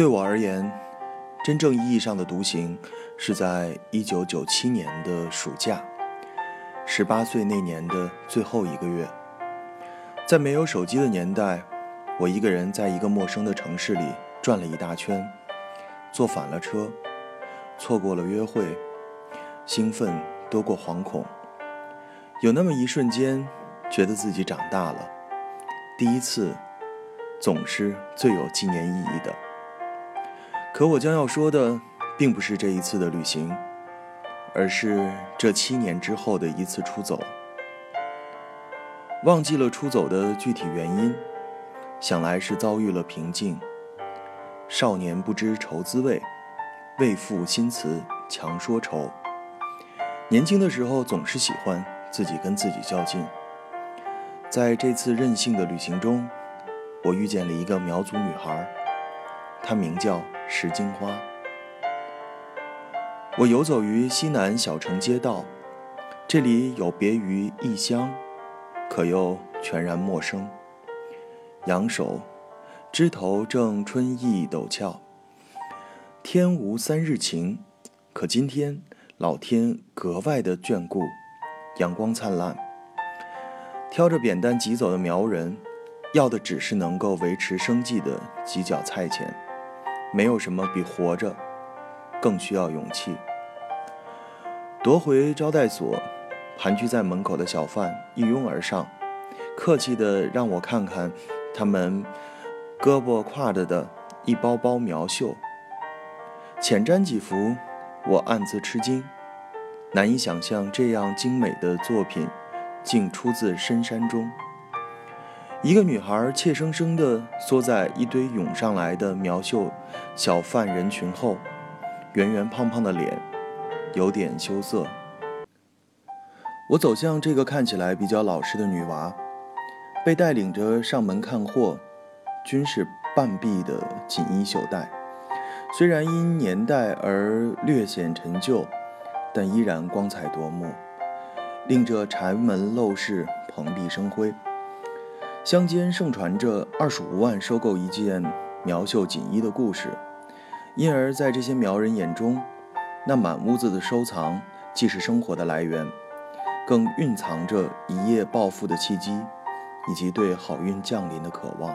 对我而言，真正意义上的独行是在1997年的暑假，18岁那年的最后一个月，在没有手机的年代，我一个人在一个陌生的城市里转了一大圈，坐反了车，错过了约会，兴奋多过惶恐，有那么一瞬间，觉得自己长大了。第一次，总是最有纪念意义的。可我将要说的，并不是这一次的旅行，而是这七年之后的一次出走。忘记了出走的具体原因，想来是遭遇了瓶颈。少年不知愁滋味，为赋新词强说愁。年轻的时候总是喜欢自己跟自己较劲。在这次任性的旅行中，我遇见了一个苗族女孩，它名叫石金花。我游走于西南小城街道，这里有别于异乡，可又全然陌生。仰首，枝头正春意陡峭，天无三日晴，可今天老天格外的眷顾，阳光灿烂。挑着扁担疾走的苗人，要的只是能够维持生计的几角菜钱，没有什么比活着更需要勇气。夺回招待所，盘踞在门口的小贩一拥而上，客气地让我看看他们胳膊挎着的一包包苗绣。浅沾几幅，我暗自吃惊，难以想象这样精美的作品。竟出自深山中。一个女孩怯生生地缩在一堆涌上来的苗绣小贩人群后，圆圆胖胖的脸有点羞涩。我走向这个看起来比较老实的女娃，被带领着上门看货，均是半臂的锦衣绣带，虽然因年代而略显陈旧，但依然光彩夺目。令这柴门陋室蓬荜生辉。乡间盛传着二十五万收购一件苗绣锦衣的故事，因而，在这些苗人眼中，那满屋子的收藏既是生活的来源，更蕴藏着一夜暴富的契机，以及对好运降临的渴望。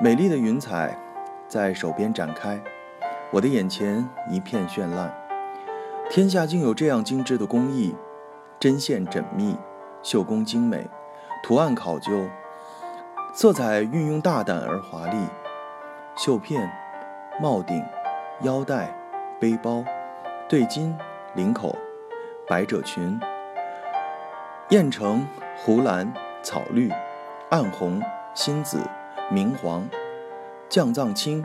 美丽的云彩在手边展开，我的眼前一片绚烂。天下竟有这样精致的工艺！针线缜密，绣工精美，图案考究，色彩运用大胆而华丽。绣片、帽顶、腰带、背包、对襟、领口、百褶裙，燕城、湖蓝、草绿、暗红、新紫、明黄、绛藏青，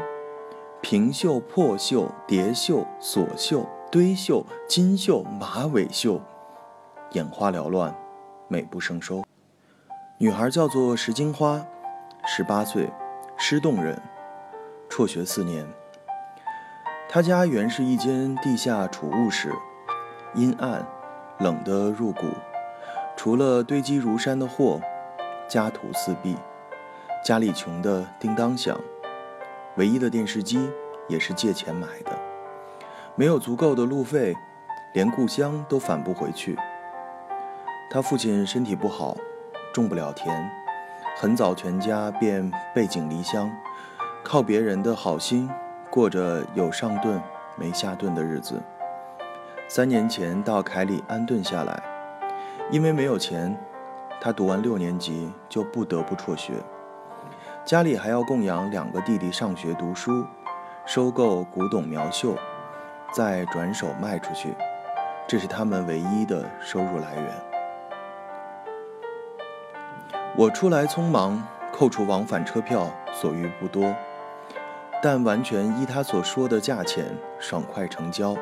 平绣、破绣、叠绣、锁绣、堆绣、金绣、马尾绣。眼花缭乱，美不胜收。女孩叫做石金花，十八岁，施洞人，辍学四年。他家原是一间地下储物室，阴暗，冷得入骨。除了堆积如山的货，家徒四壁，家里穷得叮当响。唯一的电视机也是借钱买的，没有足够的路费，连故乡都返不回去。他父亲身体不好，种不了田，很早全家便背井离乡，靠别人的好心过着有上顿没下顿的日子。三年前到凯里安顿下来，因为没有钱，他读完六年级就不得不辍学。家里还要供养两个弟弟上学读书，收购古董苗绣，再转手卖出去，这是他们唯一的收入来源。我出来匆忙，扣除往返车票，所余不多，但完全依他所说的价钱爽快成交，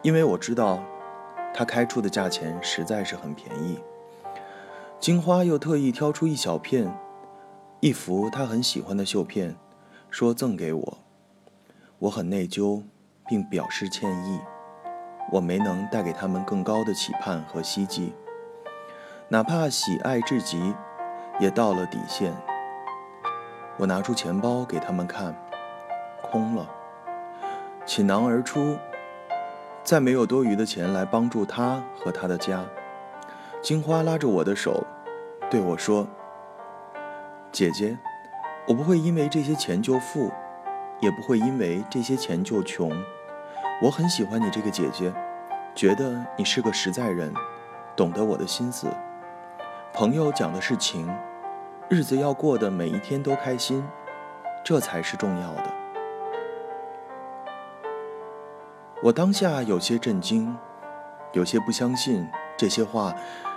因为我知道他开出的价钱实在是很便宜。金花又特意挑出一小片，一幅他很喜欢的绣片，说赠给我。我很内疚，并表示歉意，我没能带给他们更高的期盼和希冀，哪怕喜爱至极。也到了底线。我拿出钱包给他们看，空了，倾囊而出。再没有多余的钱来帮助他和他的家。金花拉着我的手，对我说：“姐姐，我不会因为这些钱就富，也不会因为这些钱就穷。我很喜欢你这个姐姐，觉得你是个实在人，懂得我的心思。朋友讲的是情，日子要过得每一天都开心，这才是重要的。”我当下有些震惊，有些不相信这些话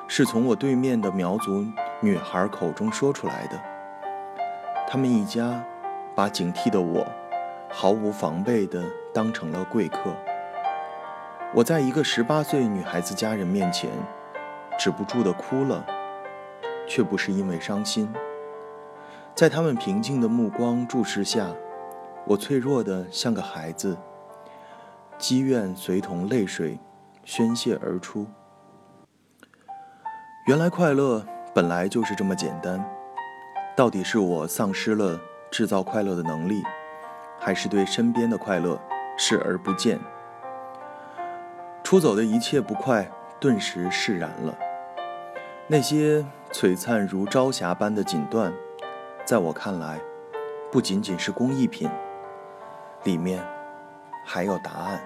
是从我对面的苗族女孩口中说出来的。他们一家把警惕的我毫无防备的当成了贵客。我在一个十八岁女孩子家人面前止不住的哭了，却不是因为伤心。在他们平静的目光注视下，我脆弱的像个孩子。积怨随同泪水宣泄而出。原来快乐本来就是这么简单。到底是我丧失了制造快乐的能力，还是对身边的快乐视而不见？出走的一切不快顿时释然了。那些璀璨如朝霞般的锦缎，在我看来，不仅仅是工艺品，里面。还有答案。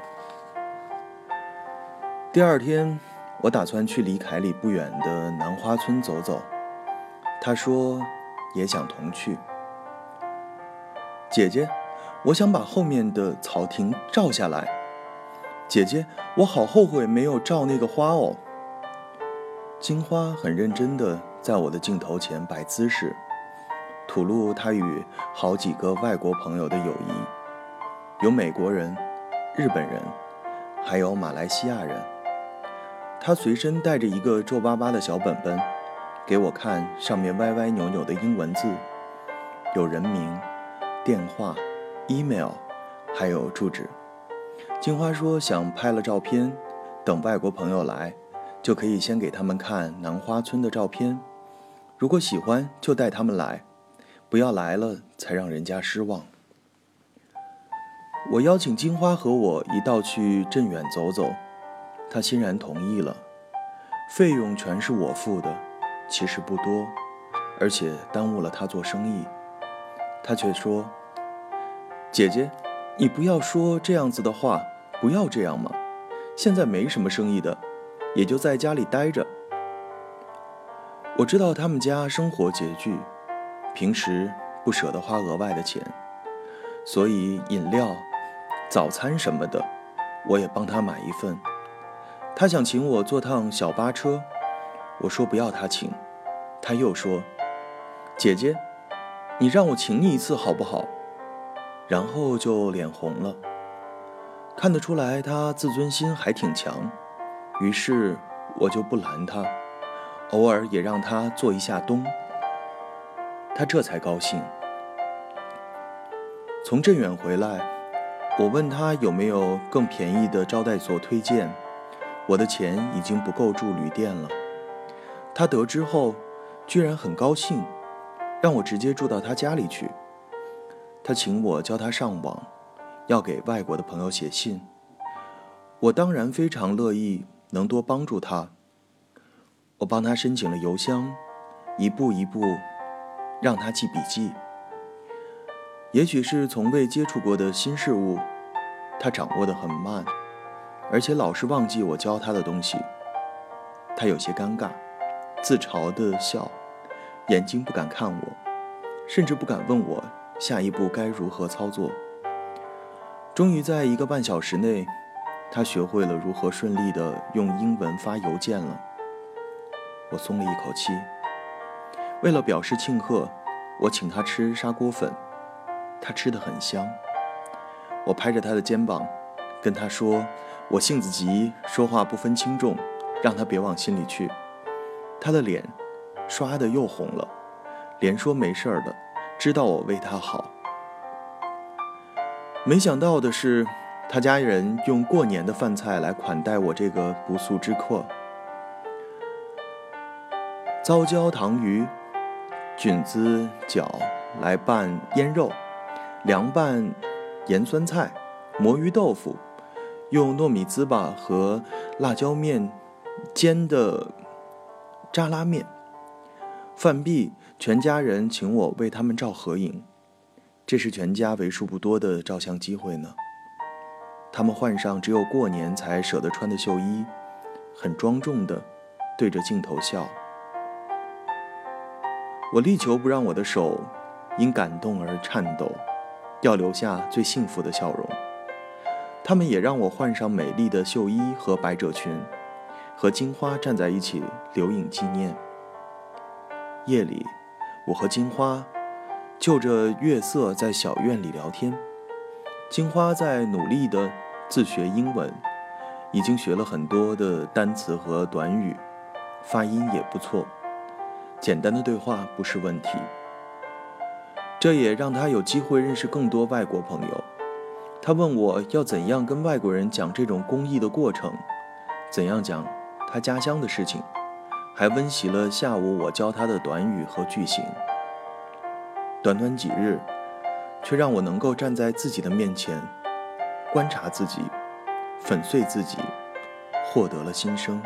第二天，我打算去离凯里不远的南花村走走。他说也想同去。姐姐，我想把后面的草亭照下来。姐姐，我好后悔没有照那个花哦。金花很认真地在我的镜头前摆姿势，吐露她与好几个外国朋友的友谊，有美国人。日本人，还有马来西亚人。他随身带着一个皱巴巴的小本本，给我看上面歪歪扭扭的英文字，有人名、电话、email，还有住址。金花说想拍了照片，等外国朋友来，就可以先给他们看南花村的照片。如果喜欢就带他们来，不要来了才让人家失望。我邀请金花和我一道去镇远走走，她欣然同意了。费用全是我付的，其实不多，而且耽误了她做生意。她却说：“姐姐，你不要说这样子的话，不要这样嘛。现在没什么生意的，也就在家里待着。”我知道他们家生活拮据，平时不舍得花额外的钱，所以饮料。早餐什么的，我也帮他买一份。他想请我坐趟小巴车，我说不要他请。他又说：“姐姐，你让我请你一次好不好？”然后就脸红了。看得出来他自尊心还挺强，于是我就不拦他，偶尔也让他坐一下东。他这才高兴。从镇远回来。我问他有没有更便宜的招待所推荐，我的钱已经不够住旅店了。他得知后，居然很高兴，让我直接住到他家里去。他请我教他上网，要给外国的朋友写信。我当然非常乐意能多帮助他。我帮他申请了邮箱，一步一步让他记笔记。也许是从未接触过的新事物，他掌握得很慢，而且老是忘记我教他的东西。他有些尴尬，自嘲地笑，眼睛不敢看我，甚至不敢问我下一步该如何操作。终于在一个半小时内，他学会了如何顺利地用英文发邮件了。我松了一口气。为了表示庆贺，我请他吃砂锅粉。他吃得很香，我拍着他的肩膀，跟他说：“我性子急，说话不分轻重，让他别往心里去。”他的脸刷的又红了，连说没事的，知道我为他好。没想到的是，他家人用过年的饭菜来款待我这个不速之客：糟椒糖鱼、菌子饺来拌腌肉。凉拌盐酸菜、魔芋豆腐，用糯米糍粑和辣椒面煎的扎拉面。饭毕，全家人请我为他们照合影，这是全家为数不多的照相机会呢。他们换上只有过年才舍得穿的绣衣，很庄重的对着镜头笑。我力求不让我的手因感动而颤抖，要留下最幸福的笑容。他们也让我换上美丽的绣衣和百褶裙，和金花站在一起留影纪念。夜里，我和金花就着月色在小院里聊天。金花在努力的自学英文，已经学了很多的单词和短语，发音也不错。简单的对话不是问题。这也让他有机会认识更多外国朋友。他问我要怎样跟外国人讲这种公益的过程，怎样讲他家乡的事情。还温习了下午我教他的短语和句型。短短几日，却让我能够站在自己的面前，观察自己，粉碎自己，获得了新生。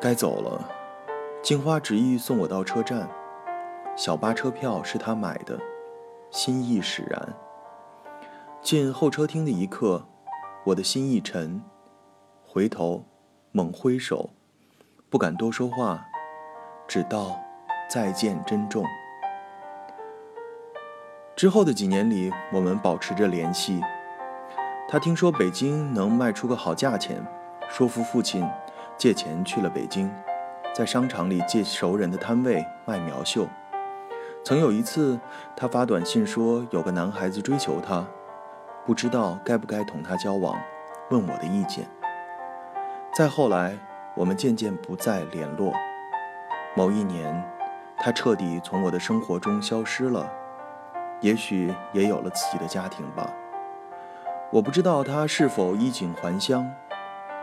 该走了，金花执意送我到车站，小巴车票是他买的，心意使然。进候车厅的一刻，我的心一沉，回头，猛挥手。不敢多说话，只道再见，珍重。之后的几年里，我们保持着联系。他听说北京能卖出个好价钱，说服父亲借钱去了北京，在商场里借熟人的摊位卖苗绣。曾有一次，他发短信说有个男孩子追求他，不知道该不该同他交往，问我的意见。再后来。我们渐渐不再联络。某一年，他彻底从我的生活中消失了，也许也有了自己的家庭吧。我不知道他是否衣锦还乡，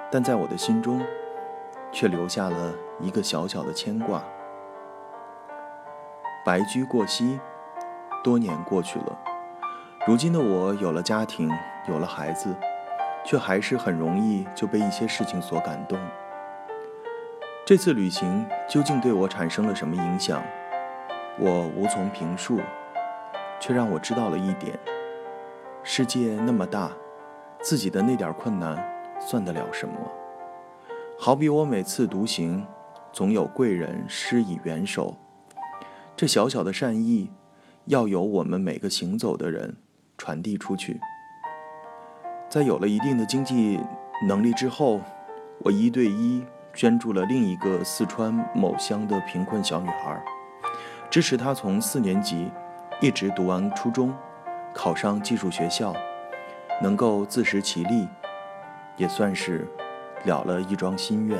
但在我的心中，却留下了一个小小的牵挂。白驹过隙，多年过去了，如今的我有了家庭，有了孩子，却还是很容易就被一些事情所感动。这次旅行究竟对我产生了什么影响？我无从评述，却让我知道了一点：世界那么大，自己的那点困难算得了什么？好比我每次独行，总有贵人施以援手。这小小的善意，要由我们每个行走的人传递出去。在有了一定的经济能力之后，我一对一。捐助了另一个四川某乡的贫困小女孩，支持她从四年级一直读完初中，考上技术学校，能够自食其力，也算是了了一桩心愿。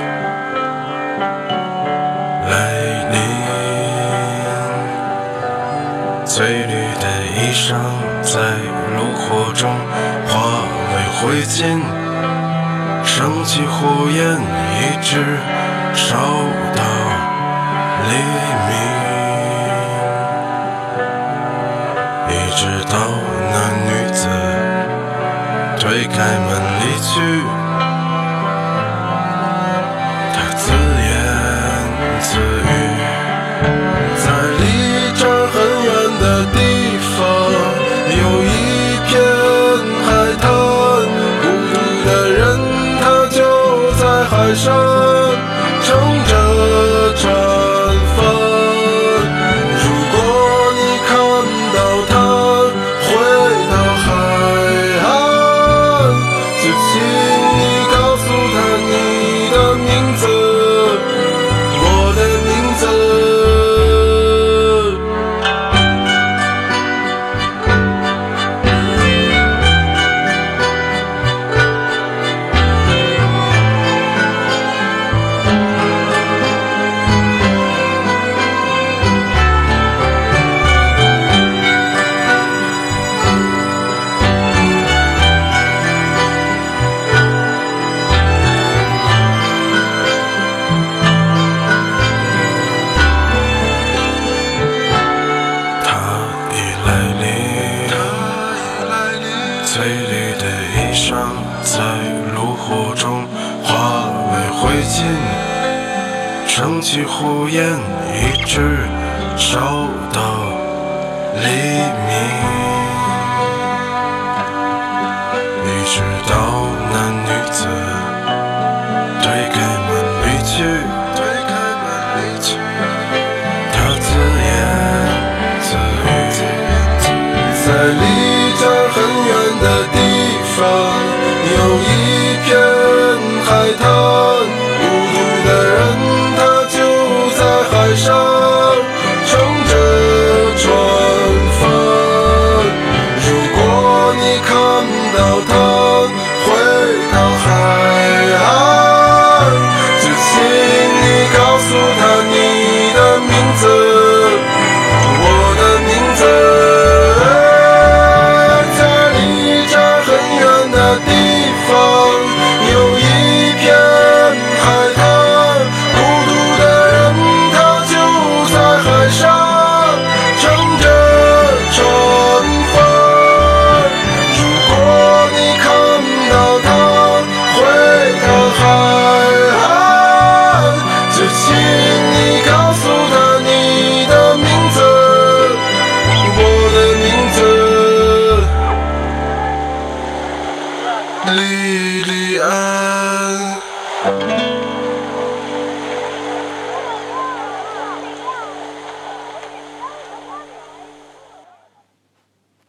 来临，翠绿的衣裳在炉火中化为灰烬，升起火焰，一直烧到黎明，一直到那女子推开门离去。方有一片海滩孤独的人他就在海上撑着船。最近升起火焰一直烧到黎明。你知道男女子对感